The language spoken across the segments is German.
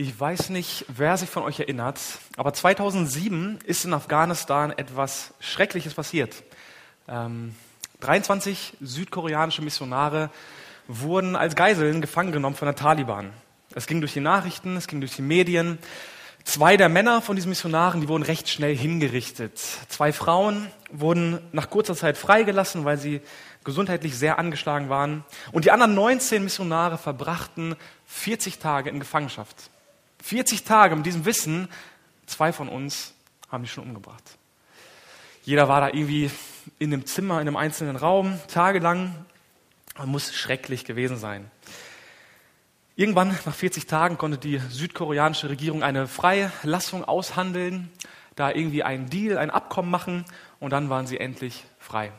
Ich weiß nicht, wer sich von euch erinnert, aber 2007 ist in Afghanistan etwas Schreckliches passiert. Ähm, 23 südkoreanische Missionare wurden als Geiseln gefangen genommen von der Taliban. Es ging durch die Nachrichten, es ging durch die Medien. Zwei der Männer von diesen Missionaren, die wurden recht schnell hingerichtet. Zwei Frauen wurden nach kurzer Zeit freigelassen, weil sie gesundheitlich sehr angeschlagen waren. Und die anderen 19 Missionare verbrachten 40 Tage in Gefangenschaft. 40 Tage mit diesem Wissen, zwei von uns haben die schon umgebracht. Jeder war da irgendwie in einem Zimmer, in einem einzelnen Raum, tagelang. Man muss schrecklich gewesen sein. Irgendwann, nach 40 Tagen, konnte die südkoreanische Regierung eine Freilassung aushandeln, da irgendwie einen Deal, ein Abkommen machen und dann waren sie endlich frei.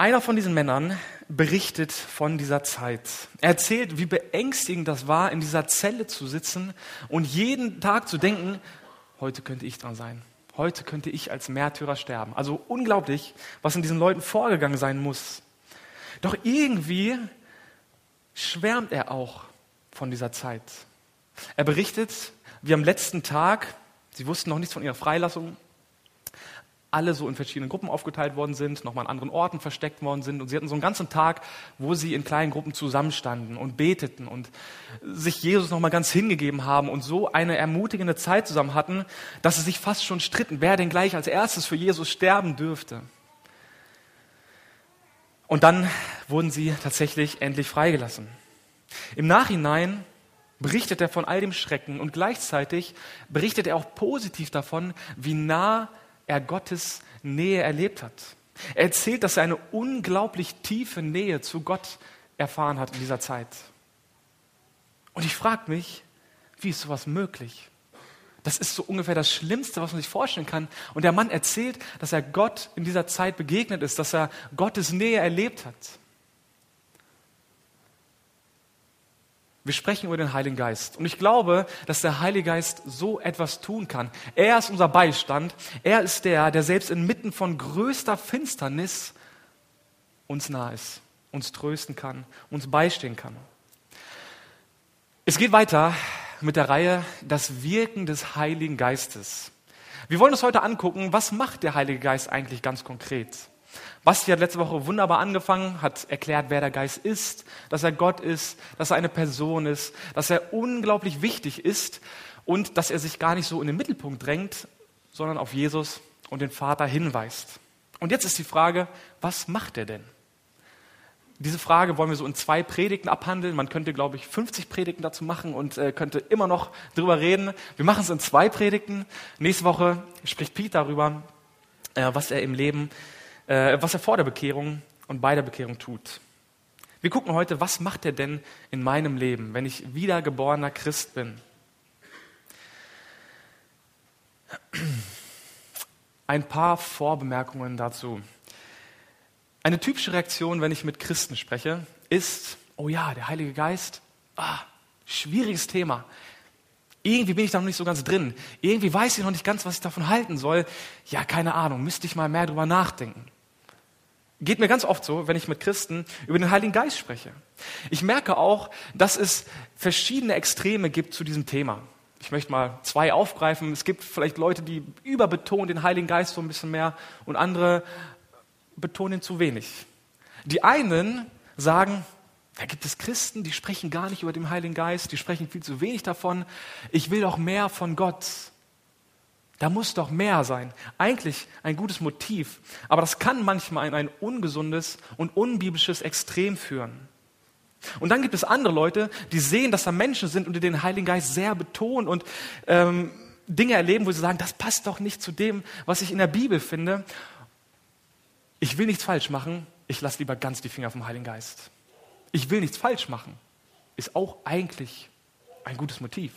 Einer von diesen Männern berichtet von dieser Zeit. Er erzählt, wie beängstigend das war, in dieser Zelle zu sitzen und jeden Tag zu denken, heute könnte ich dran sein. Heute könnte ich als Märtyrer sterben. Also unglaublich, was in diesen Leuten vorgegangen sein muss. Doch irgendwie schwärmt er auch von dieser Zeit. Er berichtet, wie am letzten Tag, sie wussten noch nichts von ihrer Freilassung, alle so in verschiedenen Gruppen aufgeteilt worden sind, nochmal an anderen Orten versteckt worden sind. Und sie hatten so einen ganzen Tag, wo sie in kleinen Gruppen zusammenstanden und beteten und sich Jesus nochmal ganz hingegeben haben und so eine ermutigende Zeit zusammen hatten, dass sie sich fast schon stritten, wer denn gleich als erstes für Jesus sterben dürfte. Und dann wurden sie tatsächlich endlich freigelassen. Im Nachhinein berichtet er von all dem Schrecken und gleichzeitig berichtet er auch positiv davon, wie nah er Gottes Nähe erlebt hat. Er erzählt, dass er eine unglaublich tiefe Nähe zu Gott erfahren hat in dieser Zeit. Und ich frage mich, wie ist sowas möglich? Das ist so ungefähr das Schlimmste, was man sich vorstellen kann. Und der Mann erzählt, dass er Gott in dieser Zeit begegnet ist, dass er Gottes Nähe erlebt hat. Wir sprechen über den Heiligen Geist. Und ich glaube, dass der Heilige Geist so etwas tun kann. Er ist unser Beistand. Er ist der, der selbst inmitten von größter Finsternis uns nah ist, uns trösten kann, uns beistehen kann. Es geht weiter mit der Reihe Das Wirken des Heiligen Geistes. Wir wollen uns heute angucken, was macht der Heilige Geist eigentlich ganz konkret? Basti hat letzte Woche wunderbar angefangen, hat erklärt, wer der Geist ist, dass er Gott ist, dass er eine Person ist, dass er unglaublich wichtig ist und dass er sich gar nicht so in den Mittelpunkt drängt, sondern auf Jesus und den Vater hinweist. Und jetzt ist die Frage, was macht er denn? Diese Frage wollen wir so in zwei Predigten abhandeln. Man könnte, glaube ich, 50 Predigten dazu machen und äh, könnte immer noch drüber reden. Wir machen es in zwei Predigten. Nächste Woche spricht Pete darüber, äh, was er im Leben äh, was er vor der Bekehrung und bei der Bekehrung tut. Wir gucken heute, was macht er denn in meinem Leben, wenn ich wiedergeborener Christ bin? Ein paar Vorbemerkungen dazu. Eine typische Reaktion, wenn ich mit Christen spreche, ist, oh ja, der Heilige Geist, ah, schwieriges Thema. Irgendwie bin ich da noch nicht so ganz drin. Irgendwie weiß ich noch nicht ganz, was ich davon halten soll. Ja, keine Ahnung, müsste ich mal mehr drüber nachdenken. Geht mir ganz oft so, wenn ich mit Christen über den Heiligen Geist spreche. Ich merke auch, dass es verschiedene Extreme gibt zu diesem Thema. Ich möchte mal zwei aufgreifen. Es gibt vielleicht Leute, die überbetonen den Heiligen Geist so ein bisschen mehr und andere betonen ihn zu wenig. Die einen sagen, da gibt es Christen, die sprechen gar nicht über den Heiligen Geist, die sprechen viel zu wenig davon. Ich will auch mehr von Gott. Da muss doch mehr sein. Eigentlich ein gutes Motiv. Aber das kann manchmal in ein ungesundes und unbiblisches Extrem führen. Und dann gibt es andere Leute, die sehen, dass da Menschen sind und die den Heiligen Geist sehr betonen und ähm, Dinge erleben, wo sie sagen, das passt doch nicht zu dem, was ich in der Bibel finde. Ich will nichts falsch machen, ich lasse lieber ganz die Finger vom Heiligen Geist. Ich will nichts falsch machen, ist auch eigentlich ein gutes Motiv.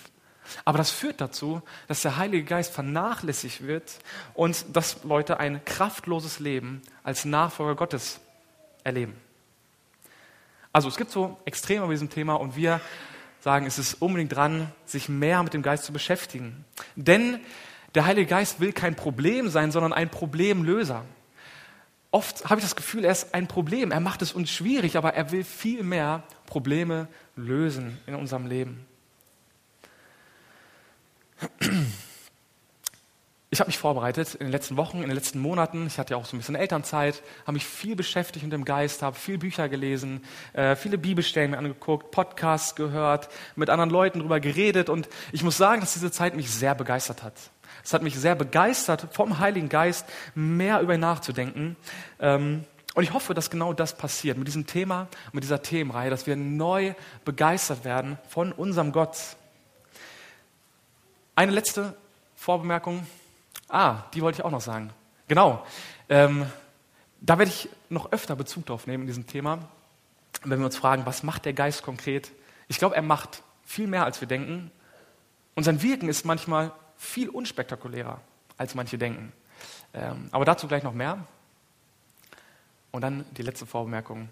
Aber das führt dazu, dass der Heilige Geist vernachlässigt wird und dass Leute ein kraftloses Leben als Nachfolger Gottes erleben. Also es gibt so Extreme bei diesem Thema und wir sagen, es ist unbedingt dran, sich mehr mit dem Geist zu beschäftigen. Denn der Heilige Geist will kein Problem sein, sondern ein Problemlöser. Oft habe ich das Gefühl, er ist ein Problem. Er macht es uns schwierig, aber er will viel mehr Probleme lösen in unserem Leben. Habe mich vorbereitet in den letzten Wochen, in den letzten Monaten. Ich hatte ja auch so ein bisschen Elternzeit, habe mich viel beschäftigt mit dem Geist, habe viel Bücher gelesen, äh, viele Bibelstellen mir angeguckt, Podcasts gehört, mit anderen Leuten darüber geredet. Und ich muss sagen, dass diese Zeit mich sehr begeistert hat. Es hat mich sehr begeistert, vom Heiligen Geist mehr über ihn nachzudenken. Ähm, und ich hoffe, dass genau das passiert mit diesem Thema, mit dieser Themenreihe, dass wir neu begeistert werden von unserem Gott. Eine letzte Vorbemerkung. Ah, die wollte ich auch noch sagen. Genau. Ähm, da werde ich noch öfter Bezug drauf nehmen in diesem Thema, wenn wir uns fragen, was macht der Geist konkret? Ich glaube, er macht viel mehr, als wir denken. Und sein Wirken ist manchmal viel unspektakulärer, als manche denken. Ähm, aber dazu gleich noch mehr. Und dann die letzte Vorbemerkung.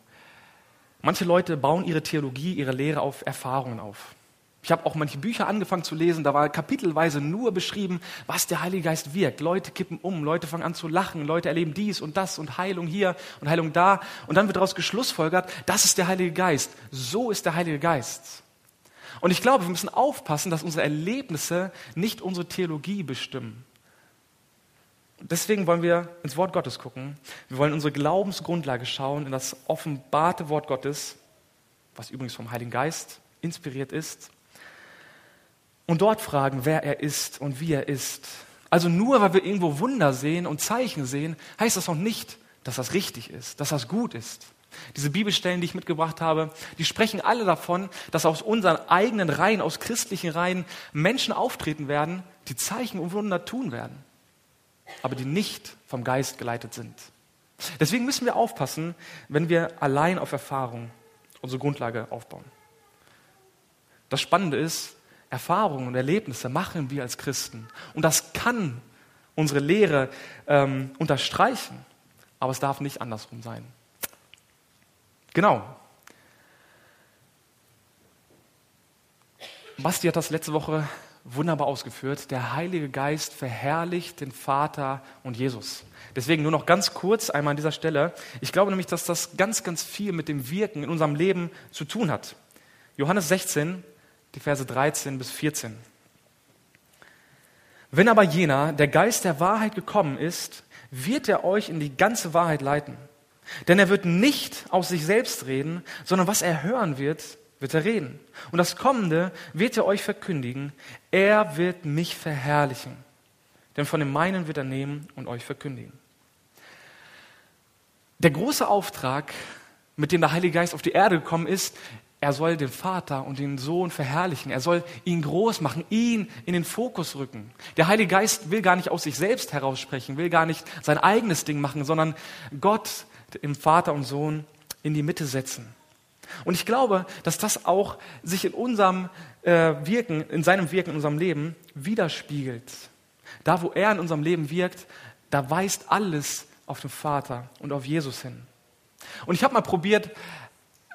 Manche Leute bauen ihre Theologie, ihre Lehre auf Erfahrungen auf. Ich habe auch manche Bücher angefangen zu lesen, da war kapitelweise nur beschrieben, was der Heilige Geist wirkt. Leute kippen um, Leute fangen an zu lachen, Leute erleben dies und das und Heilung hier und Heilung da. Und dann wird daraus geschlussfolgert, das ist der Heilige Geist. So ist der Heilige Geist. Und ich glaube, wir müssen aufpassen, dass unsere Erlebnisse nicht unsere Theologie bestimmen. Deswegen wollen wir ins Wort Gottes gucken. Wir wollen unsere Glaubensgrundlage schauen, in das offenbarte Wort Gottes, was übrigens vom Heiligen Geist inspiriert ist. Und dort fragen, wer er ist und wie er ist. Also nur weil wir irgendwo Wunder sehen und Zeichen sehen, heißt das noch nicht, dass das richtig ist, dass das gut ist. Diese Bibelstellen, die ich mitgebracht habe, die sprechen alle davon, dass aus unseren eigenen Reihen, aus christlichen Reihen Menschen auftreten werden, die Zeichen und Wunder tun werden aber die nicht vom Geist geleitet sind. Deswegen müssen wir aufpassen, wenn wir allein auf Erfahrung unsere Grundlage aufbauen. Das Spannende ist, Erfahrungen und Erlebnisse machen wir als Christen. Und das kann unsere Lehre ähm, unterstreichen, aber es darf nicht andersrum sein. Genau. Basti hat das letzte Woche wunderbar ausgeführt. Der Heilige Geist verherrlicht den Vater und Jesus. Deswegen nur noch ganz kurz einmal an dieser Stelle. Ich glaube nämlich, dass das ganz, ganz viel mit dem Wirken in unserem Leben zu tun hat. Johannes 16, die Verse 13 bis 14. Wenn aber jener, der Geist der Wahrheit gekommen ist, wird er euch in die ganze Wahrheit leiten. Denn er wird nicht aus sich selbst reden, sondern was er hören wird, wird er reden. Und das Kommende wird er euch verkündigen. Er wird mich verherrlichen. Denn von dem meinen wird er nehmen und euch verkündigen. Der große Auftrag, mit dem der Heilige Geist auf die Erde gekommen ist, er soll den Vater und den Sohn verherrlichen. Er soll ihn groß machen, ihn in den Fokus rücken. Der Heilige Geist will gar nicht aus sich selbst heraussprechen, will gar nicht sein eigenes Ding machen, sondern Gott im Vater und Sohn in die Mitte setzen. Und ich glaube, dass das auch sich in unserem äh, Wirken, in seinem Wirken in unserem Leben widerspiegelt. Da, wo er in unserem Leben wirkt, da weist alles auf den Vater und auf Jesus hin. Und ich habe mal probiert,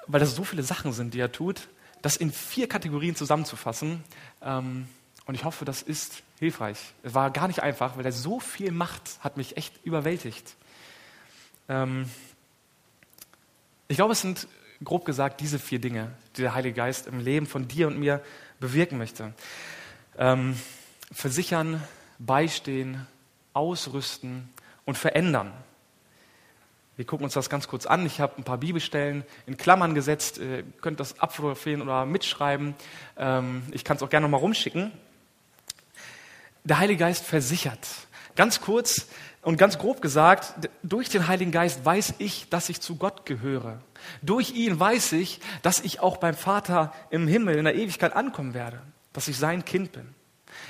weil das so viele Sachen sind, die er tut, das in vier Kategorien zusammenzufassen. Ähm, und ich hoffe, das ist hilfreich. Es war gar nicht einfach, weil er so viel macht, hat mich echt überwältigt. Ähm, ich glaube, es sind grob gesagt diese vier Dinge, die der Heilige Geist im Leben von dir und mir bewirken möchte. Ähm, versichern, beistehen, ausrüsten und verändern. Wir gucken uns das ganz kurz an. Ich habe ein paar Bibelstellen in Klammern gesetzt. Ihr könnt das abfotografieren oder mitschreiben. Ähm, ich kann es auch gerne nochmal rumschicken. Der Heilige Geist versichert. Ganz kurz und ganz grob gesagt, durch den Heiligen Geist weiß ich, dass ich zu Gott gehöre. Durch ihn weiß ich, dass ich auch beim Vater im Himmel in der Ewigkeit ankommen werde, dass ich sein Kind bin.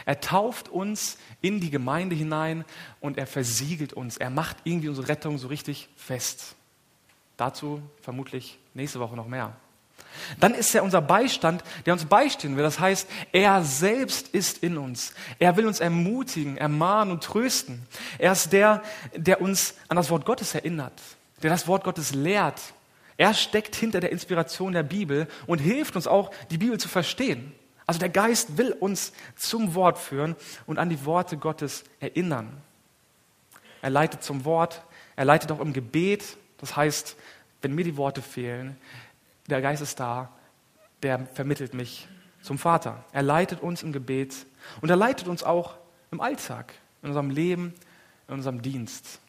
Er tauft uns in die Gemeinde hinein und er versiegelt uns. Er macht irgendwie unsere Rettung so richtig fest. Dazu vermutlich nächste Woche noch mehr. Dann ist er unser Beistand, der uns beistehen will. Das heißt, er selbst ist in uns. Er will uns ermutigen, ermahnen und trösten. Er ist der, der uns an das Wort Gottes erinnert, der das Wort Gottes lehrt. Er steckt hinter der Inspiration der Bibel und hilft uns auch, die Bibel zu verstehen. Also der Geist will uns zum Wort führen und an die Worte Gottes erinnern. Er leitet zum Wort, er leitet auch im Gebet. Das heißt, wenn mir die Worte fehlen, der Geist ist da, der vermittelt mich zum Vater. Er leitet uns im Gebet und er leitet uns auch im Alltag, in unserem Leben, in unserem Dienst.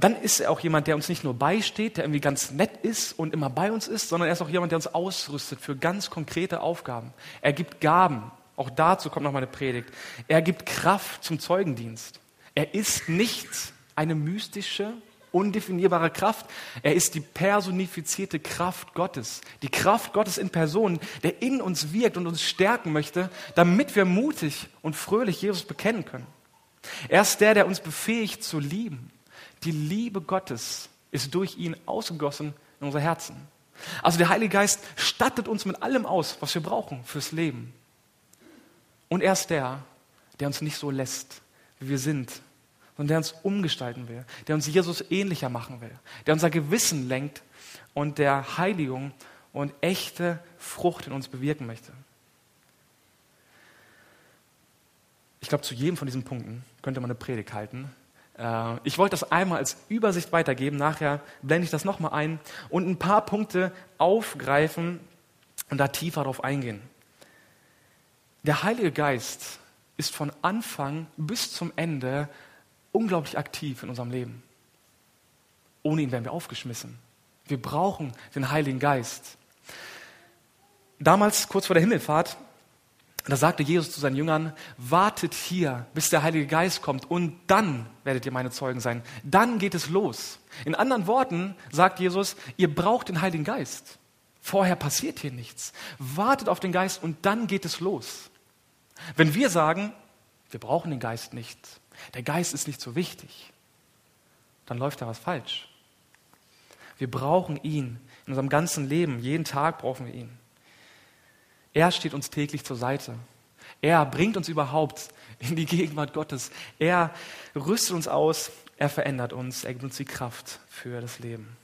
Dann ist er auch jemand, der uns nicht nur beisteht, der irgendwie ganz nett ist und immer bei uns ist, sondern er ist auch jemand, der uns ausrüstet für ganz konkrete Aufgaben. Er gibt Gaben. Auch dazu kommt noch mal eine Predigt. Er gibt Kraft zum Zeugendienst. Er ist nicht eine mystische, undefinierbare Kraft. Er ist die personifizierte Kraft Gottes. Die Kraft Gottes in Person, der in uns wirkt und uns stärken möchte, damit wir mutig und fröhlich Jesus bekennen können. Er ist der, der uns befähigt zu lieben. Die Liebe Gottes ist durch ihn ausgegossen in unser Herzen. Also der Heilige Geist stattet uns mit allem aus, was wir brauchen fürs Leben. Und er ist der, der uns nicht so lässt, wie wir sind, sondern der uns umgestalten will, der uns Jesus ähnlicher machen will, der unser Gewissen lenkt und der Heiligung und echte Frucht in uns bewirken möchte. Ich glaube, zu jedem von diesen Punkten könnte man eine Predigt halten. Äh, ich wollte das einmal als Übersicht weitergeben, nachher blende ich das nochmal ein und ein paar Punkte aufgreifen und da tiefer darauf eingehen. Der Heilige Geist ist von Anfang bis zum Ende unglaublich aktiv in unserem Leben. Ohne ihn wären wir aufgeschmissen. Wir brauchen den Heiligen Geist. Damals, kurz vor der Himmelfahrt, da sagte Jesus zu seinen Jüngern, wartet hier, bis der Heilige Geist kommt und dann werdet ihr meine Zeugen sein. Dann geht es los. In anderen Worten sagt Jesus, ihr braucht den Heiligen Geist. Vorher passiert hier nichts. Wartet auf den Geist und dann geht es los. Wenn wir sagen, wir brauchen den Geist nicht, der Geist ist nicht so wichtig, dann läuft da was falsch. Wir brauchen ihn in unserem ganzen Leben. Jeden Tag brauchen wir ihn. Er steht uns täglich zur Seite. Er bringt uns überhaupt in die Gegenwart Gottes. Er rüstet uns aus. Er verändert uns. Er gibt uns die Kraft für das Leben.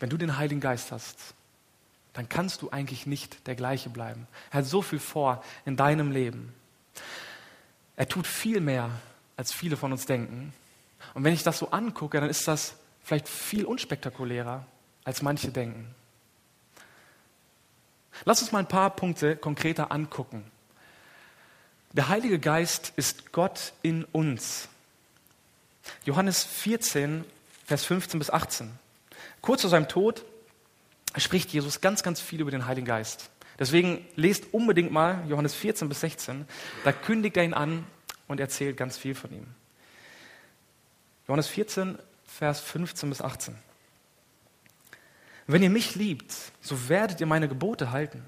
Wenn du den Heiligen Geist hast, dann kannst du eigentlich nicht der gleiche bleiben. Er hat so viel vor in deinem Leben. Er tut viel mehr, als viele von uns denken. Und wenn ich das so angucke, dann ist das vielleicht viel unspektakulärer, als manche denken. Lass uns mal ein paar Punkte konkreter angucken. Der Heilige Geist ist Gott in uns. Johannes 14, Vers 15 bis 18. Kurz vor seinem Tod spricht Jesus ganz, ganz viel über den Heiligen Geist. Deswegen lest unbedingt mal Johannes 14 bis 16. Da kündigt er ihn an und erzählt ganz viel von ihm. Johannes 14, Vers 15 bis 18. Wenn ihr mich liebt, so werdet ihr meine Gebote halten.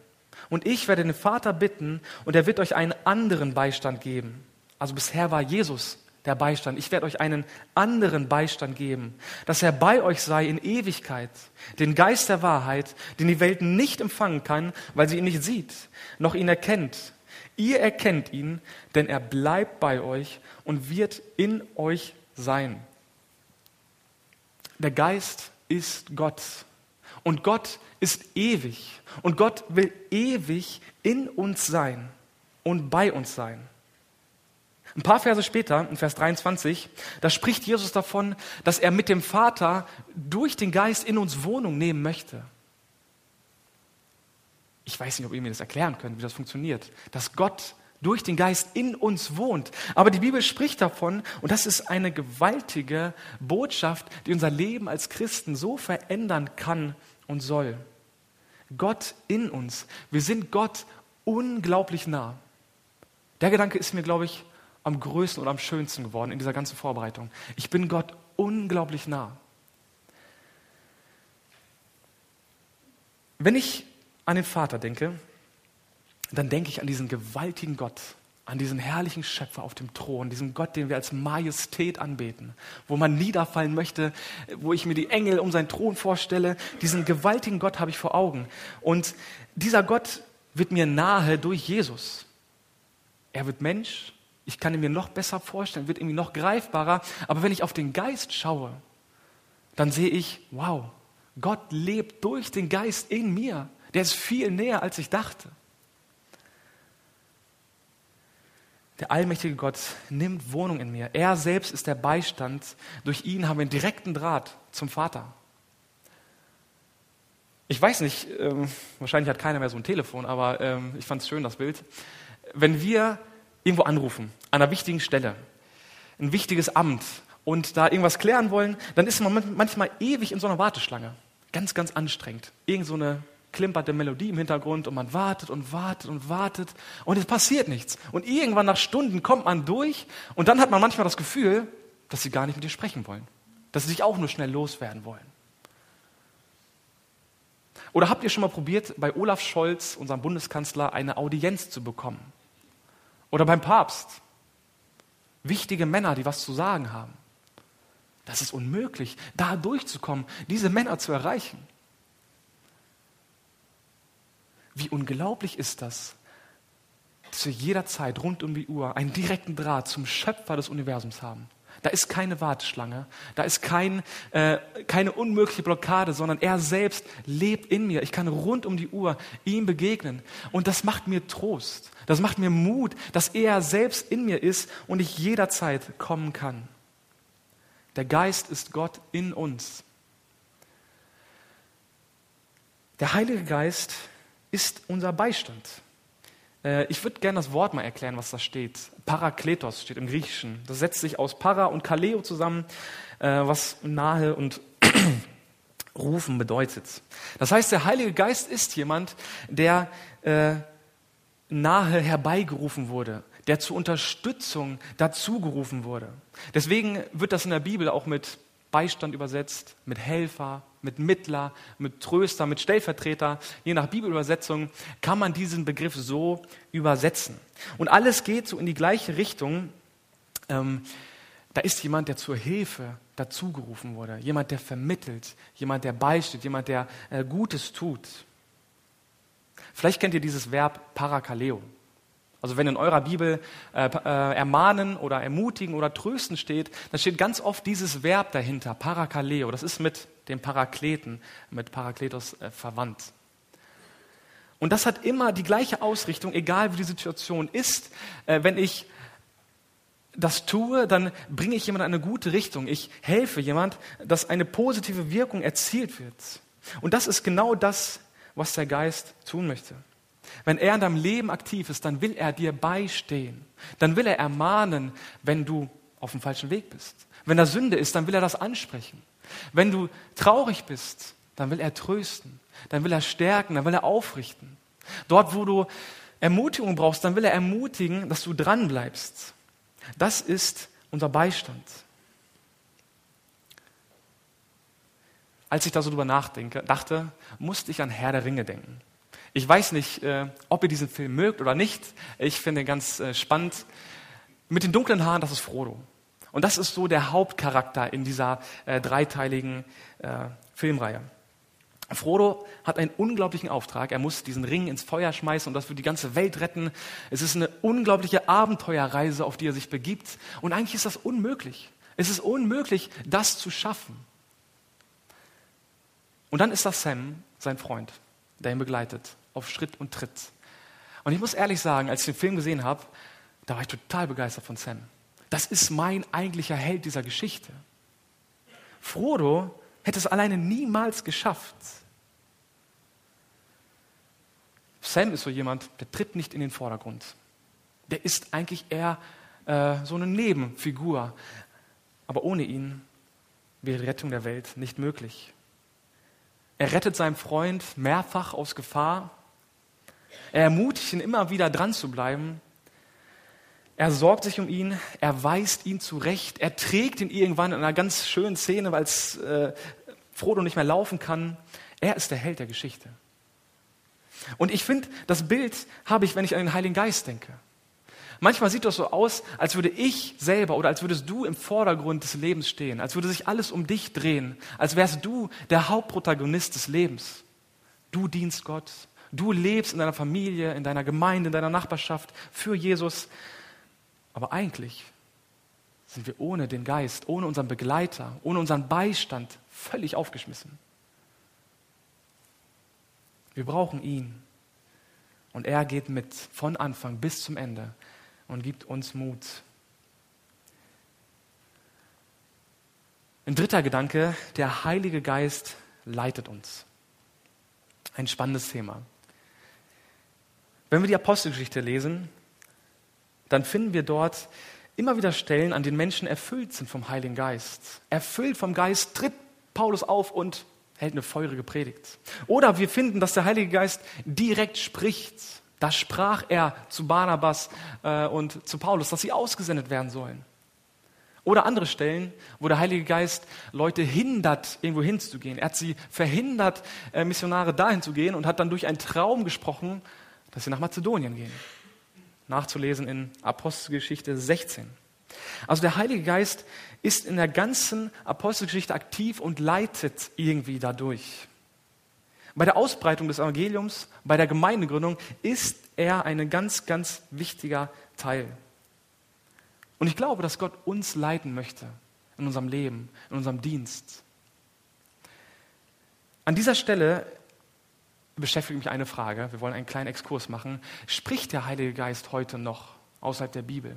Und ich werde den Vater bitten, und er wird euch einen anderen Beistand geben. Also bisher war Jesus der Beistand. Ich werde euch einen anderen Beistand geben, dass er bei euch sei in Ewigkeit, den Geist der Wahrheit, den die Welt nicht empfangen kann, weil sie ihn nicht sieht, noch ihn erkennt. Ihr erkennt ihn, denn er bleibt bei euch und wird in euch sein. Der Geist ist Gott. Und Gott ist ewig. Und Gott will ewig in uns sein und bei uns sein. Ein paar Verse später, in Vers 23, da spricht Jesus davon, dass er mit dem Vater durch den Geist in uns Wohnung nehmen möchte. Ich weiß nicht, ob ihr mir das erklären könnt, wie das funktioniert. Dass Gott durch den Geist in uns wohnt. Aber die Bibel spricht davon, und das ist eine gewaltige Botschaft, die unser Leben als Christen so verändern kann und soll. Gott in uns. Wir sind Gott unglaublich nah. Der Gedanke ist mir, glaube ich, am größten und am schönsten geworden in dieser ganzen Vorbereitung. Ich bin Gott unglaublich nah. Wenn ich an den Vater denke, dann denke ich an diesen gewaltigen Gott, an diesen herrlichen Schöpfer auf dem Thron, diesen Gott, den wir als Majestät anbeten, wo man niederfallen möchte, wo ich mir die Engel um seinen Thron vorstelle. Diesen gewaltigen Gott habe ich vor Augen. Und dieser Gott wird mir nahe durch Jesus. Er wird Mensch, ich kann ihn mir noch besser vorstellen, wird irgendwie noch greifbarer. Aber wenn ich auf den Geist schaue, dann sehe ich, wow, Gott lebt durch den Geist in mir. Der ist viel näher, als ich dachte. Der allmächtige Gott nimmt Wohnung in mir. Er selbst ist der Beistand. Durch ihn haben wir einen direkten Draht zum Vater. Ich weiß nicht, ähm, wahrscheinlich hat keiner mehr so ein Telefon, aber ähm, ich fand es schön, das Bild. wenn wir irgendwo anrufen, an einer wichtigen Stelle, ein wichtiges Amt und da irgendwas klären wollen, dann ist man manchmal ewig in so einer Warteschlange. Ganz, ganz anstrengend. Irgend so eine klimperte Melodie im Hintergrund und man wartet und wartet und wartet und es passiert nichts. Und irgendwann nach Stunden kommt man durch und dann hat man manchmal das Gefühl, dass sie gar nicht mit dir sprechen wollen. Dass sie sich auch nur schnell loswerden wollen. Oder habt ihr schon mal probiert, bei Olaf Scholz, unserem Bundeskanzler, eine Audienz zu bekommen? Oder beim Papst? Wichtige Männer, die was zu sagen haben. Das ist unmöglich, da durchzukommen, diese Männer zu erreichen. Wie unglaublich ist das, dass wir jederzeit rund um die Uhr einen direkten Draht zum Schöpfer des Universums haben. Da ist keine Warteschlange, da ist kein, äh, keine unmögliche Blockade, sondern er selbst lebt in mir. Ich kann rund um die Uhr ihm begegnen. Und das macht mir Trost, das macht mir Mut, dass er selbst in mir ist und ich jederzeit kommen kann. Der Geist ist Gott in uns. Der Heilige Geist ist unser Beistand. Äh, ich würde gerne das Wort mal erklären, was da steht. Parakletos steht im Griechischen. Das setzt sich aus Para und Kaleo zusammen, äh, was nahe und rufen bedeutet. Das heißt, der Heilige Geist ist jemand, der äh, nahe herbeigerufen wurde, der zur Unterstützung dazugerufen wurde. Deswegen wird das in der Bibel auch mit Beistand übersetzt, mit Helfer, mit Mittler, mit Tröster, mit Stellvertreter. Je nach Bibelübersetzung kann man diesen Begriff so übersetzen. Und alles geht so in die gleiche Richtung. Ähm, da ist jemand, der zur Hilfe dazugerufen wurde, jemand, der vermittelt, jemand, der beisteht, jemand, der äh, Gutes tut. Vielleicht kennt ihr dieses Verb Parakaleo. Also wenn in eurer Bibel äh, äh, ermahnen oder ermutigen oder trösten steht, dann steht ganz oft dieses Verb dahinter, Parakaleo. Das ist mit dem Parakleten, mit Parakletos äh, verwandt. Und das hat immer die gleiche Ausrichtung, egal wie die Situation ist. Äh, wenn ich das tue, dann bringe ich jemand in eine gute Richtung. Ich helfe jemand, dass eine positive Wirkung erzielt wird. Und das ist genau das, was der Geist tun möchte. Wenn er in deinem Leben aktiv ist, dann will er dir beistehen. Dann will er ermahnen, wenn du auf dem falschen Weg bist. Wenn da Sünde ist, dann will er das ansprechen. Wenn du traurig bist, dann will er trösten. Dann will er stärken, dann will er aufrichten. Dort, wo du Ermutigung brauchst, dann will er ermutigen, dass du dran bleibst. Das ist unser Beistand. Als ich da so drüber nachdenke, dachte, musste ich an Herr der Ringe denken. Ich weiß nicht, äh, ob ihr diesen Film mögt oder nicht. Ich finde ihn ganz äh, spannend. Mit den dunklen Haaren, das ist Frodo. Und das ist so der Hauptcharakter in dieser äh, dreiteiligen Filmreihe. Frodo hat einen unglaublichen Auftrag. Er muss diesen Ring ins Feuer schmeißen und das wird die ganze Welt retten. Es ist eine unglaubliche Abenteuerreise, auf die er sich begibt. Und eigentlich ist das unmöglich. Es ist unmöglich, das zu schaffen. Und dann ist das Sam, sein Freund, der ihn begleitet auf Schritt und Tritt. Und ich muss ehrlich sagen, als ich den Film gesehen habe, da war ich total begeistert von Sam. Das ist mein eigentlicher Held dieser Geschichte. Frodo hätte es alleine niemals geschafft. Sam ist so jemand, der tritt nicht in den Vordergrund. Der ist eigentlich eher äh, so eine Nebenfigur. Aber ohne ihn wäre die Rettung der Welt nicht möglich. Er rettet seinen Freund mehrfach aus Gefahr. Er ermutigt ihn immer wieder dran zu bleiben. Er sorgt sich um ihn, er weist ihn zurecht, er trägt ihn irgendwann in einer ganz schönen Szene, weil es äh, Frodo nicht mehr laufen kann. Er ist der Held der Geschichte. Und ich finde, das Bild habe ich, wenn ich an den Heiligen Geist denke. Manchmal sieht das so aus, als würde ich selber oder als würdest du im Vordergrund des Lebens stehen, als würde sich alles um dich drehen, als wärst du der Hauptprotagonist des Lebens. Du dienst Gott, Du lebst in deiner Familie, in deiner Gemeinde, in deiner Nachbarschaft für Jesus. Aber eigentlich sind wir ohne den Geist, ohne unseren Begleiter, ohne unseren Beistand völlig aufgeschmissen. Wir brauchen ihn. Und er geht mit von Anfang bis zum Ende und gibt uns Mut. Ein dritter Gedanke, der Heilige Geist leitet uns. Ein spannendes Thema. Wenn wir die Apostelgeschichte lesen, dann finden wir dort immer wieder Stellen, an denen Menschen erfüllt sind vom Heiligen Geist. Erfüllt vom Geist tritt Paulus auf und hält eine feurige Predigt. Oder wir finden, dass der Heilige Geist direkt spricht. Da sprach er zu Barnabas äh, und zu Paulus, dass sie ausgesendet werden sollen. Oder andere Stellen, wo der Heilige Geist Leute hindert, irgendwo hinzugehen. Er hat sie verhindert, äh, Missionare dahin zu gehen und hat dann durch einen Traum gesprochen, dass sie nach Mazedonien gehen. Nachzulesen in Apostelgeschichte 16. Also der Heilige Geist ist in der ganzen Apostelgeschichte aktiv und leitet irgendwie dadurch. Bei der Ausbreitung des Evangeliums, bei der Gemeindegründung ist er ein ganz, ganz wichtiger Teil. Und ich glaube, dass Gott uns leiten möchte in unserem Leben, in unserem Dienst. An dieser Stelle beschäftigt mich eine Frage. Wir wollen einen kleinen Exkurs machen. Spricht der Heilige Geist heute noch außerhalb der Bibel?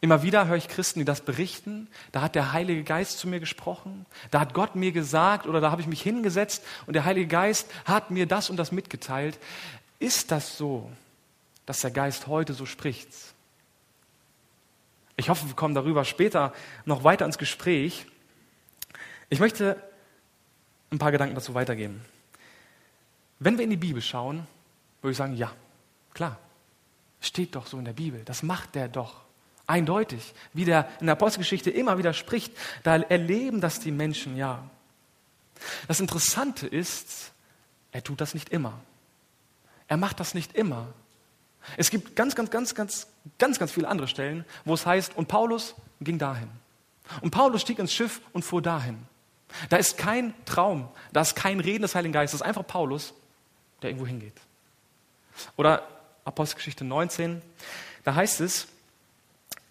Immer wieder höre ich Christen, die das berichten. Da hat der Heilige Geist zu mir gesprochen. Da hat Gott mir gesagt oder da habe ich mich hingesetzt und der Heilige Geist hat mir das und das mitgeteilt. Ist das so, dass der Geist heute so spricht? Ich hoffe, wir kommen darüber später noch weiter ins Gespräch. Ich möchte ein paar Gedanken dazu weitergeben. Wenn wir in die Bibel schauen, würde ich sagen, ja, klar, steht doch so in der Bibel. Das macht der doch. Eindeutig, wie der in der Apostelgeschichte immer wieder spricht, da erleben das die Menschen ja. Das Interessante ist, er tut das nicht immer. Er macht das nicht immer. Es gibt ganz, ganz, ganz, ganz, ganz, ganz viele andere Stellen, wo es heißt, und Paulus ging dahin. Und Paulus stieg ins Schiff und fuhr dahin. Da ist kein Traum, da ist kein Reden des Heiligen Geistes, einfach Paulus, der irgendwo hingeht. Oder Apostelgeschichte 19, da heißt es,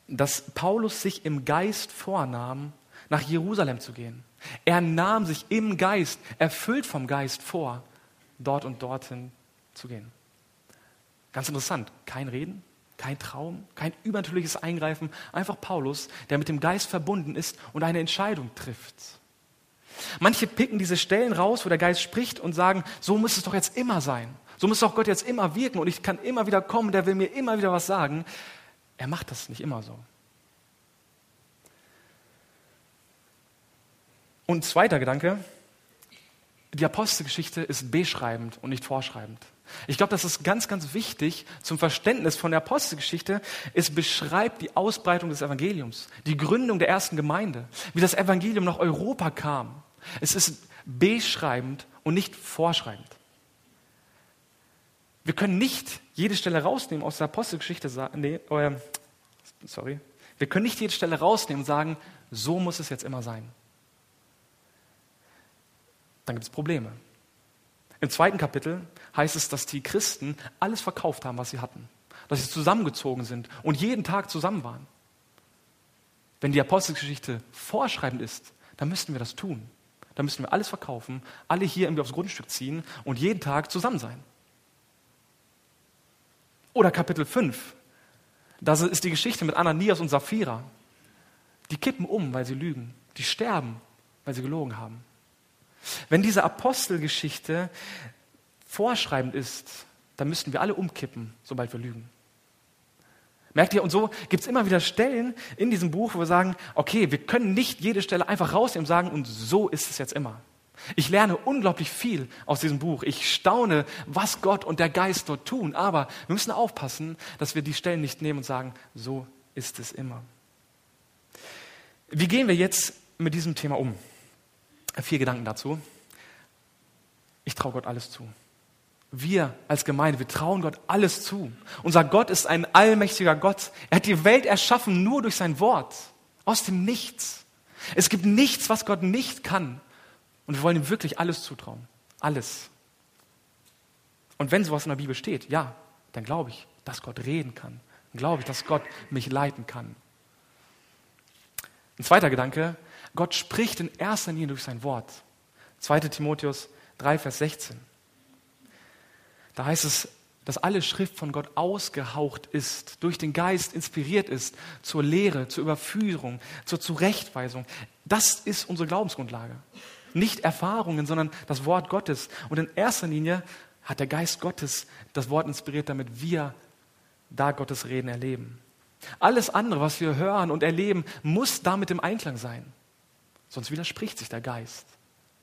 dass Paulus sich im Geist vornahm, nach Jerusalem zu gehen. Er nahm sich im Geist, erfüllt vom Geist vor, dort und dorthin zu gehen. Ganz interessant, kein Reden, kein Traum, kein übernatürliches Eingreifen, einfach Paulus, der mit dem Geist verbunden ist und eine Entscheidung trifft. Manche picken diese Stellen raus, wo der Geist spricht und sagen, so muss es doch jetzt immer sein. So muss doch Gott jetzt immer wirken und ich kann immer wieder kommen, der will mir immer wieder was sagen. Er macht das nicht immer so. Und zweiter Gedanke, die Apostelgeschichte ist beschreibend und nicht vorschreibend. Ich glaube, das ist ganz, ganz wichtig zum Verständnis von der Apostelgeschichte. Es beschreibt die Ausbreitung des Evangeliums, die Gründung der ersten Gemeinde, wie das Evangelium nach Europa kam. Es ist beschreibend und nicht vorschreibend. Wir können nicht jede Stelle rausnehmen aus der Apostelgeschichte, nee, sorry, wir können nicht jede Stelle rausnehmen und sagen, so muss es jetzt immer sein. Dann gibt es Probleme. Im zweiten Kapitel heißt es, dass die Christen alles verkauft haben, was sie hatten. Dass sie zusammengezogen sind und jeden Tag zusammen waren. Wenn die Apostelgeschichte vorschreibend ist, dann müssten wir das tun. Dann müssten wir alles verkaufen, alle hier irgendwie aufs Grundstück ziehen und jeden Tag zusammen sein. Oder Kapitel 5. Das ist die Geschichte mit Ananias und Sapphira. Die kippen um, weil sie lügen. Die sterben, weil sie gelogen haben. Wenn diese Apostelgeschichte vorschreibend ist, dann müssten wir alle umkippen, sobald wir lügen. Merkt ihr? Und so gibt es immer wieder Stellen in diesem Buch, wo wir sagen, okay, wir können nicht jede Stelle einfach rausnehmen und sagen, und so ist es jetzt immer. Ich lerne unglaublich viel aus diesem Buch. Ich staune, was Gott und der Geist dort tun. Aber wir müssen aufpassen, dass wir die Stellen nicht nehmen und sagen, so ist es immer. Wie gehen wir jetzt mit diesem Thema um? Vier Gedanken dazu. Ich traue Gott alles zu. Wir als Gemeinde, wir trauen Gott alles zu. Unser Gott ist ein allmächtiger Gott. Er hat die Welt erschaffen nur durch sein Wort. Aus dem Nichts. Es gibt nichts, was Gott nicht kann. Und wir wollen ihm wirklich alles zutrauen. Alles. Und wenn sowas in der Bibel steht, ja, dann glaube ich, dass Gott reden kann. Dann glaube ich, dass Gott mich leiten kann. Ein zweiter Gedanke, Gott spricht in erster Linie durch sein Wort. 2 Timotheus 3, Vers 16. Da heißt es, dass alle Schrift von Gott ausgehaucht ist, durch den Geist inspiriert ist, zur Lehre, zur Überführung, zur Zurechtweisung. Das ist unsere Glaubensgrundlage. Nicht Erfahrungen, sondern das Wort Gottes. Und in erster Linie hat der Geist Gottes das Wort inspiriert, damit wir da Gottes Reden erleben. Alles andere, was wir hören und erleben, muss damit im Einklang sein. Sonst widerspricht sich der Geist.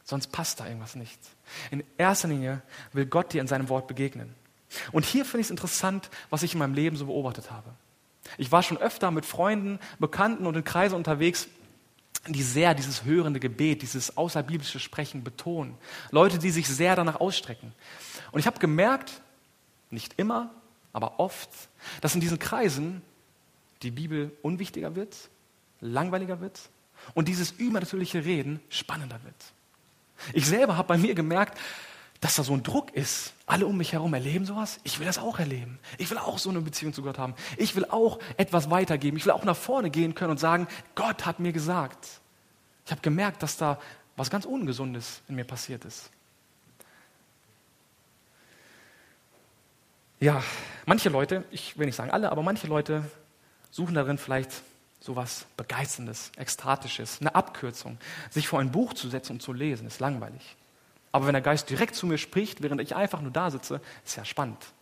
Sonst passt da irgendwas nicht. In erster Linie will Gott dir in seinem Wort begegnen. Und hier finde ich es interessant, was ich in meinem Leben so beobachtet habe. Ich war schon öfter mit Freunden, Bekannten und in Kreisen unterwegs, die sehr dieses hörende Gebet, dieses außerbiblische Sprechen betonen. Leute, die sich sehr danach ausstrecken. Und ich habe gemerkt, nicht immer, aber oft, dass in diesen Kreisen die Bibel unwichtiger wird, langweiliger wird und dieses übernatürliche Reden spannender wird. Ich selber habe bei mir gemerkt, dass da so ein Druck ist. Alle um mich herum erleben sowas. Ich will das auch erleben. Ich will auch so eine Beziehung zu Gott haben. Ich will auch etwas weitergeben. Ich will auch nach vorne gehen können und sagen, Gott hat mir gesagt. Ich habe gemerkt, dass da was ganz Ungesundes in mir passiert ist. Ja, manche Leute, ich will nicht sagen alle, aber manche Leute suchen darin vielleicht sowas Begeisterndes, Ekstatisches, eine Abkürzung. Sich vor ein Buch zu setzen und zu lesen, ist langweilig. Aber wenn der Geist direkt zu mir spricht, während ich einfach nur da sitze, ist ja spannend.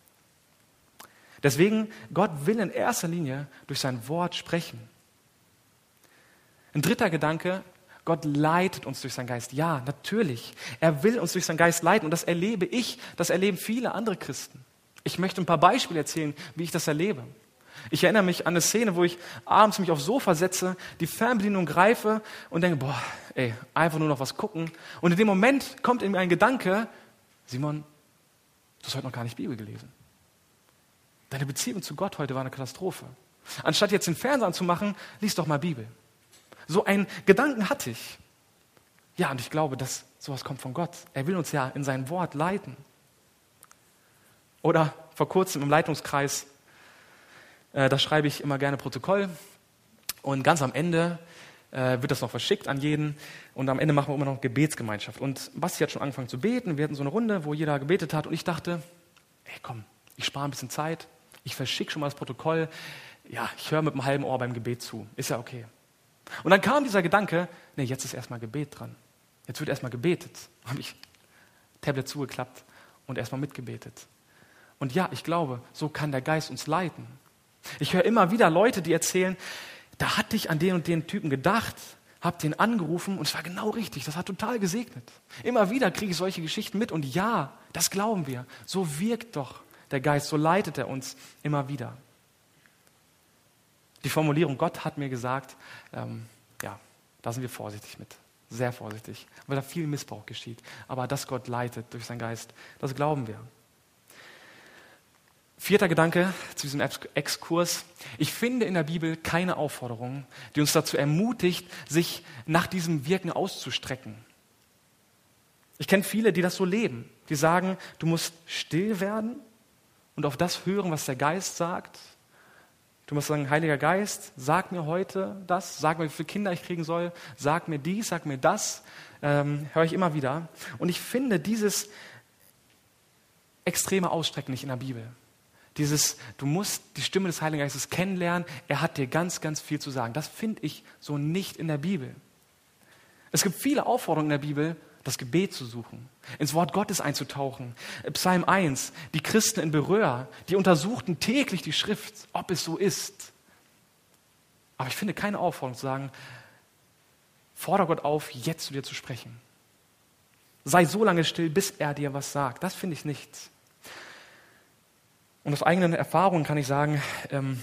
Deswegen, Gott will in erster Linie durch sein Wort sprechen. Ein dritter Gedanke, Gott leitet uns durch seinen Geist. Ja, natürlich. Er will uns durch seinen Geist leiten und das erlebe ich, das erleben viele andere Christen. Ich möchte ein paar Beispiele erzählen, wie ich das erlebe. Ich erinnere mich an eine Szene, wo ich abends mich aufs Sofa setze, die Fernbedienung greife und denke, boah, ey, einfach nur noch was gucken. Und in dem Moment kommt in mir ein Gedanke, Simon, du hast heute noch gar nicht Bibel gelesen. Deine Beziehung zu Gott heute war eine Katastrophe. Anstatt jetzt den Fernseher anzumachen, lies doch mal Bibel. So einen Gedanken hatte ich. Ja, und ich glaube, dass sowas kommt von Gott. Er will uns ja in sein Wort leiten. Oder vor kurzem im Leitungskreis, äh, da schreibe ich immer gerne Protokoll. Und ganz am Ende äh, wird das noch verschickt an jeden. Und am Ende machen wir immer noch Gebetsgemeinschaft. Und Basti hat schon angefangen zu beten. Wir hatten so eine Runde, wo jeder gebetet hat. Und ich dachte, ey, komm, ich spare ein bisschen Zeit. Ich verschicke schon mal das Protokoll. Ja, ich höre mit einem halben Ohr beim Gebet zu. Ist ja okay. Und dann kam dieser Gedanke, nee, jetzt ist erstmal Gebet dran. Jetzt wird erstmal gebetet. Habe ich Tablet zugeklappt und erstmal mitgebetet. Und ja, ich glaube, so kann der Geist uns leiten. Ich höre immer wieder Leute, die erzählen, da hatte ich an den und den Typen gedacht, habe den angerufen und es war genau richtig, das hat total gesegnet. Immer wieder kriege ich solche Geschichten mit und ja, das glauben wir. So wirkt doch der Geist, so leitet er uns immer wieder. Die Formulierung, Gott hat mir gesagt, ähm, ja, da sind wir vorsichtig mit. Sehr vorsichtig, weil da viel Missbrauch geschieht. Aber dass Gott leitet durch seinen Geist, das glauben wir. Vierter Gedanke zu diesem Exkurs. Ich finde in der Bibel keine Aufforderung, die uns dazu ermutigt, sich nach diesem Wirken auszustrecken. Ich kenne viele, die das so leben. Die sagen, du musst still werden und auf das hören, was der Geist sagt. Du musst sagen, Heiliger Geist, sag mir heute das, sag mir, wie viele Kinder ich kriegen soll, sag mir dies, sag mir das. Ähm, höre ich immer wieder. Und ich finde dieses extreme Ausstrecken nicht in der Bibel. Dieses, du musst die Stimme des Heiligen Geistes kennenlernen, er hat dir ganz, ganz viel zu sagen. Das finde ich so nicht in der Bibel. Es gibt viele Aufforderungen in der Bibel, das Gebet zu suchen, ins Wort Gottes einzutauchen. Psalm 1, die Christen in Beröa, die untersuchten täglich die Schrift, ob es so ist. Aber ich finde keine Aufforderung zu sagen, fordere Gott auf, jetzt zu dir zu sprechen. Sei so lange still, bis er dir was sagt. Das finde ich nicht. Und aus eigenen Erfahrungen kann ich sagen, ähm,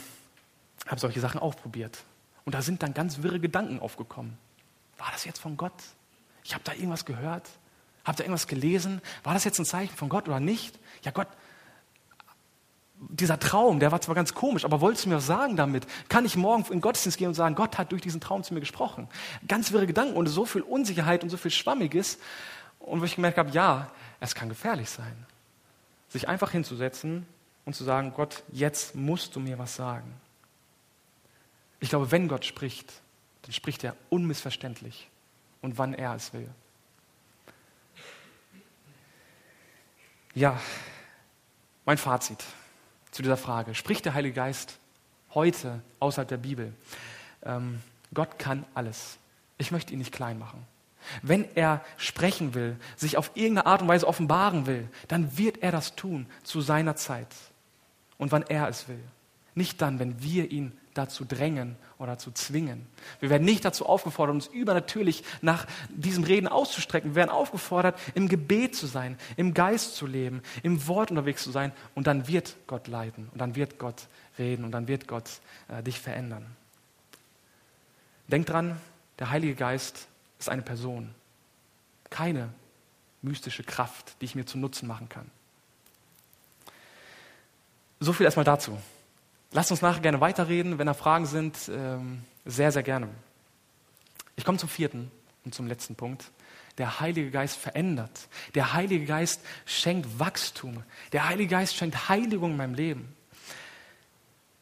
habe solche Sachen ausprobiert. Und da sind dann ganz wirre Gedanken aufgekommen. War das jetzt von Gott? Ich habe da irgendwas gehört. Habt ihr irgendwas gelesen? War das jetzt ein Zeichen von Gott oder nicht? Ja, Gott, dieser Traum, der war zwar ganz komisch, aber wolltest du mir was sagen damit? Kann ich morgen in Gottesdienst gehen und sagen, Gott hat durch diesen Traum zu mir gesprochen? Ganz wirre Gedanken und so viel Unsicherheit und so viel Schwammiges. Und wo ich gemerkt habe, ja, es kann gefährlich sein. Sich einfach hinzusetzen und zu sagen, Gott, jetzt musst du mir was sagen. Ich glaube, wenn Gott spricht, dann spricht er unmissverständlich und wann er es will. Ja, mein Fazit zu dieser Frage. Spricht der Heilige Geist heute außerhalb der Bibel? Ähm, Gott kann alles. Ich möchte ihn nicht klein machen. Wenn er sprechen will, sich auf irgendeine Art und Weise offenbaren will, dann wird er das tun zu seiner Zeit und wann er es will. Nicht dann, wenn wir ihn dazu drängen oder dazu zwingen. Wir werden nicht dazu aufgefordert, uns übernatürlich nach diesem Reden auszustrecken. Wir werden aufgefordert, im Gebet zu sein, im Geist zu leben, im Wort unterwegs zu sein. Und dann wird Gott leiten und dann wird Gott reden und dann wird Gott äh, dich verändern. Denk dran, der Heilige Geist ist eine Person, keine mystische Kraft, die ich mir zu Nutzen machen kann. So viel erstmal dazu. Lasst uns nachher gerne weiterreden. Wenn da Fragen sind, ähm, sehr, sehr gerne. Ich komme zum vierten und zum letzten Punkt. Der Heilige Geist verändert. Der Heilige Geist schenkt Wachstum. Der Heilige Geist schenkt Heiligung in meinem Leben.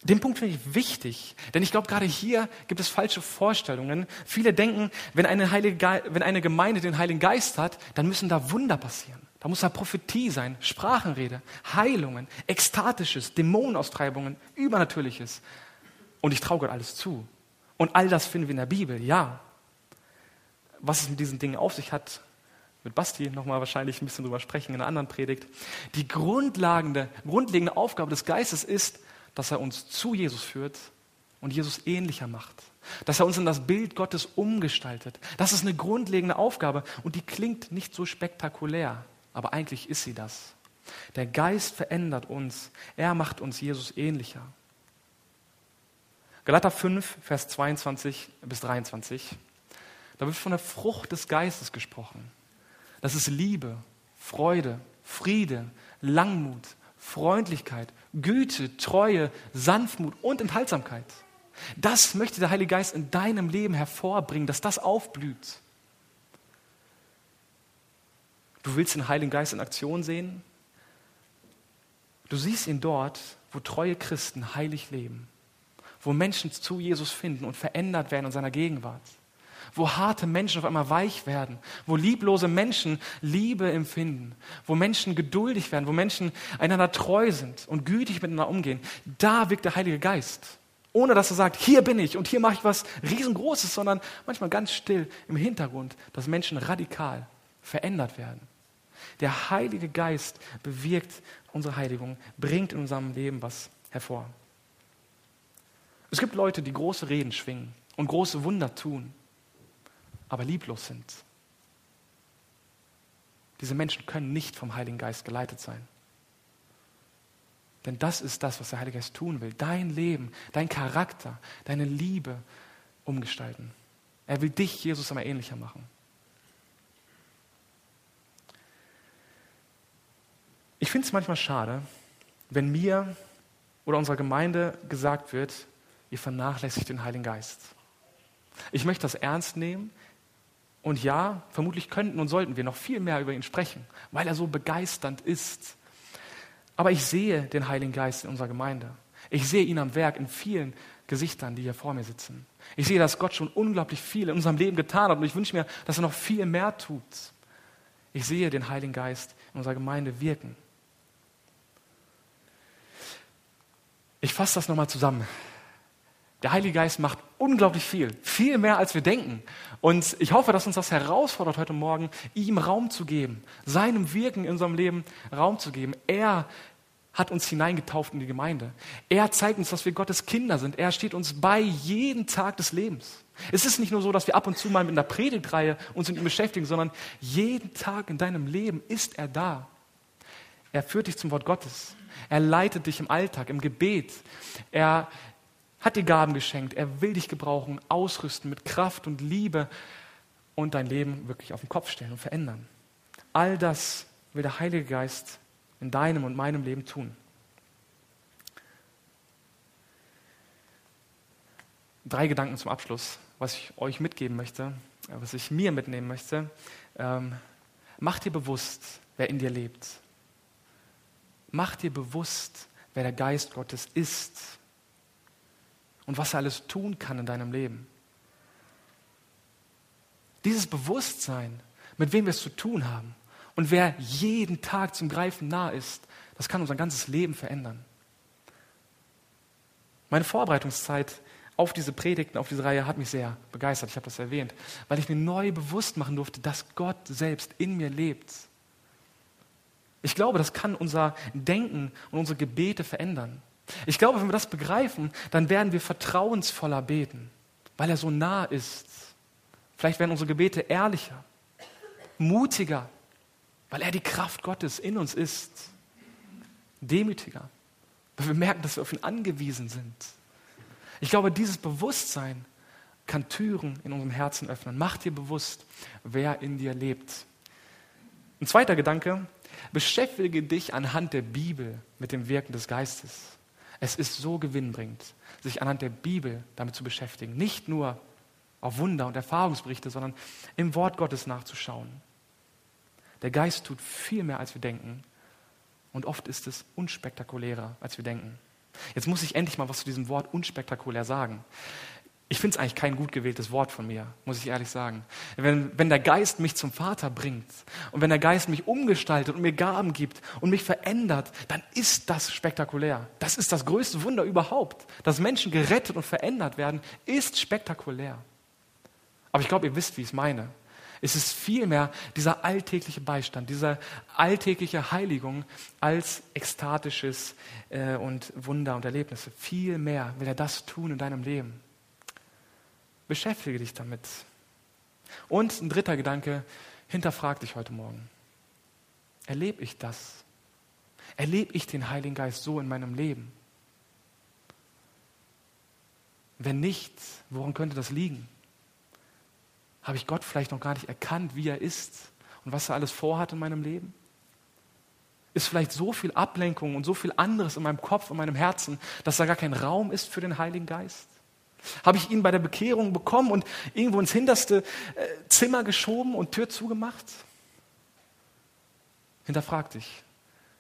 Den Punkt finde ich wichtig, denn ich glaube, gerade hier gibt es falsche Vorstellungen. Viele denken, wenn eine, Heilige, wenn eine Gemeinde den Heiligen Geist hat, dann müssen da Wunder passieren. Da muss da Prophetie sein, Sprachenrede, Heilungen, Ekstatisches, Dämonenaustreibungen, Übernatürliches. Und ich traue Gott alles zu. Und all das finden wir in der Bibel, ja. Was es mit diesen Dingen auf sich hat, mit Basti nochmal wahrscheinlich ein bisschen drüber sprechen in einer anderen Predigt. Die grundlegende, grundlegende Aufgabe des Geistes ist, dass er uns zu Jesus führt und Jesus ähnlicher macht. Dass er uns in das Bild Gottes umgestaltet. Das ist eine grundlegende Aufgabe und die klingt nicht so spektakulär aber eigentlich ist sie das. Der Geist verändert uns. Er macht uns Jesus ähnlicher. Galater 5, Vers 22 bis 23. Da wird von der Frucht des Geistes gesprochen. Das ist Liebe, Freude, Friede, Langmut, Freundlichkeit, Güte, Treue, Sanftmut und Enthaltsamkeit. Das möchte der Heilige Geist in deinem Leben hervorbringen, dass das aufblüht. Du willst den Heiligen Geist in Aktion sehen? Du siehst ihn dort, wo treue Christen heilig leben, wo Menschen zu Jesus finden und verändert werden in seiner Gegenwart, wo harte Menschen auf einmal weich werden, wo lieblose Menschen Liebe empfinden, wo Menschen geduldig werden, wo Menschen einander treu sind und gütig miteinander umgehen. Da wirkt der Heilige Geist. Ohne dass er sagt, hier bin ich und hier mache ich was riesengroßes, sondern manchmal ganz still im Hintergrund, dass Menschen radikal verändert werden. Der Heilige Geist bewirkt unsere Heiligung, bringt in unserem Leben was hervor. Es gibt Leute, die große Reden schwingen und große Wunder tun, aber lieblos sind. Diese Menschen können nicht vom Heiligen Geist geleitet sein. Denn das ist das, was der Heilige Geist tun will. Dein Leben, dein Charakter, deine Liebe umgestalten. Er will dich, Jesus, immer ähnlicher machen. Ich finde es manchmal schade, wenn mir oder unserer Gemeinde gesagt wird, ihr vernachlässigt den Heiligen Geist. Ich möchte das ernst nehmen und ja, vermutlich könnten und sollten wir noch viel mehr über ihn sprechen, weil er so begeisternd ist. Aber ich sehe den Heiligen Geist in unserer Gemeinde. Ich sehe ihn am Werk in vielen Gesichtern, die hier vor mir sitzen. Ich sehe, dass Gott schon unglaublich viel in unserem Leben getan hat und ich wünsche mir, dass er noch viel mehr tut. Ich sehe den Heiligen Geist in unserer Gemeinde wirken. Ich fasse das nochmal zusammen. Der Heilige Geist macht unglaublich viel, viel mehr als wir denken. Und ich hoffe, dass uns das herausfordert, heute Morgen ihm Raum zu geben, seinem Wirken in unserem Leben Raum zu geben. Er hat uns hineingetauft in die Gemeinde. Er zeigt uns, dass wir Gottes Kinder sind. Er steht uns bei jeden Tag des Lebens. Es ist nicht nur so, dass wir ab und zu mal mit einer Predigtreihe uns mit ihm beschäftigen, sondern jeden Tag in deinem Leben ist er da. Er führt dich zum Wort Gottes. Er leitet dich im Alltag, im Gebet. Er hat dir Gaben geschenkt. Er will dich gebrauchen, ausrüsten mit Kraft und Liebe und dein Leben wirklich auf den Kopf stellen und verändern. All das will der Heilige Geist in deinem und meinem Leben tun. Drei Gedanken zum Abschluss, was ich euch mitgeben möchte, was ich mir mitnehmen möchte. Ähm, mach dir bewusst, wer in dir lebt. Mach dir bewusst, wer der Geist Gottes ist und was er alles tun kann in deinem Leben. Dieses Bewusstsein, mit wem wir es zu tun haben und wer jeden Tag zum Greifen nah ist, das kann unser ganzes Leben verändern. Meine Vorbereitungszeit auf diese Predigten, auf diese Reihe hat mich sehr begeistert. Ich habe das erwähnt, weil ich mir neu bewusst machen durfte, dass Gott selbst in mir lebt ich glaube, das kann unser Denken und unsere Gebete verändern. Ich glaube, wenn wir das begreifen, dann werden wir vertrauensvoller beten, weil er so nah ist. Vielleicht werden unsere Gebete ehrlicher, mutiger, weil er die Kraft Gottes in uns ist, demütiger, weil wir merken, dass wir auf ihn angewiesen sind. Ich glaube, dieses Bewusstsein kann Türen in unserem Herzen öffnen. Mach dir bewusst, wer in dir lebt. Ein zweiter Gedanke, beschäftige dich anhand der Bibel mit dem Wirken des Geistes. Es ist so gewinnbringend, sich anhand der Bibel damit zu beschäftigen. Nicht nur auf Wunder und Erfahrungsberichte, sondern im Wort Gottes nachzuschauen. Der Geist tut viel mehr, als wir denken. Und oft ist es unspektakulärer, als wir denken. Jetzt muss ich endlich mal was zu diesem Wort unspektakulär sagen. Ich finde es eigentlich kein gut gewähltes Wort von mir, muss ich ehrlich sagen. Wenn, wenn der Geist mich zum Vater bringt und wenn der Geist mich umgestaltet und mir Gaben gibt und mich verändert, dann ist das spektakulär. Das ist das größte Wunder überhaupt. Dass Menschen gerettet und verändert werden, ist spektakulär. Aber ich glaube, ihr wisst, wie ich es meine. Es ist vielmehr dieser alltägliche Beistand, diese alltägliche Heiligung als ekstatisches äh, und Wunder und Erlebnisse. Viel mehr will er das tun in deinem Leben. Beschäftige dich damit. Und ein dritter Gedanke, hinterfrag dich heute Morgen. Erlebe ich das? Erlebe ich den Heiligen Geist so in meinem Leben? Wenn nicht, woran könnte das liegen? Habe ich Gott vielleicht noch gar nicht erkannt, wie er ist und was er alles vorhat in meinem Leben? Ist vielleicht so viel Ablenkung und so viel anderes in meinem Kopf und meinem Herzen, dass da gar kein Raum ist für den Heiligen Geist? Habe ich ihn bei der Bekehrung bekommen und irgendwo ins hinterste äh, Zimmer geschoben und Tür zugemacht? Hinterfrag dich.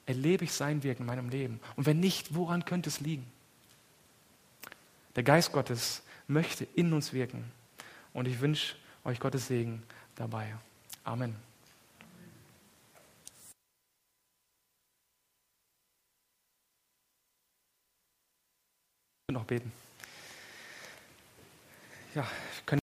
Erlebe ich sein Wirken in meinem Leben? Und wenn nicht, woran könnte es liegen? Der Geist Gottes möchte in uns wirken. Und ich wünsche euch Gottes Segen dabei. Amen. noch beten. Ja, können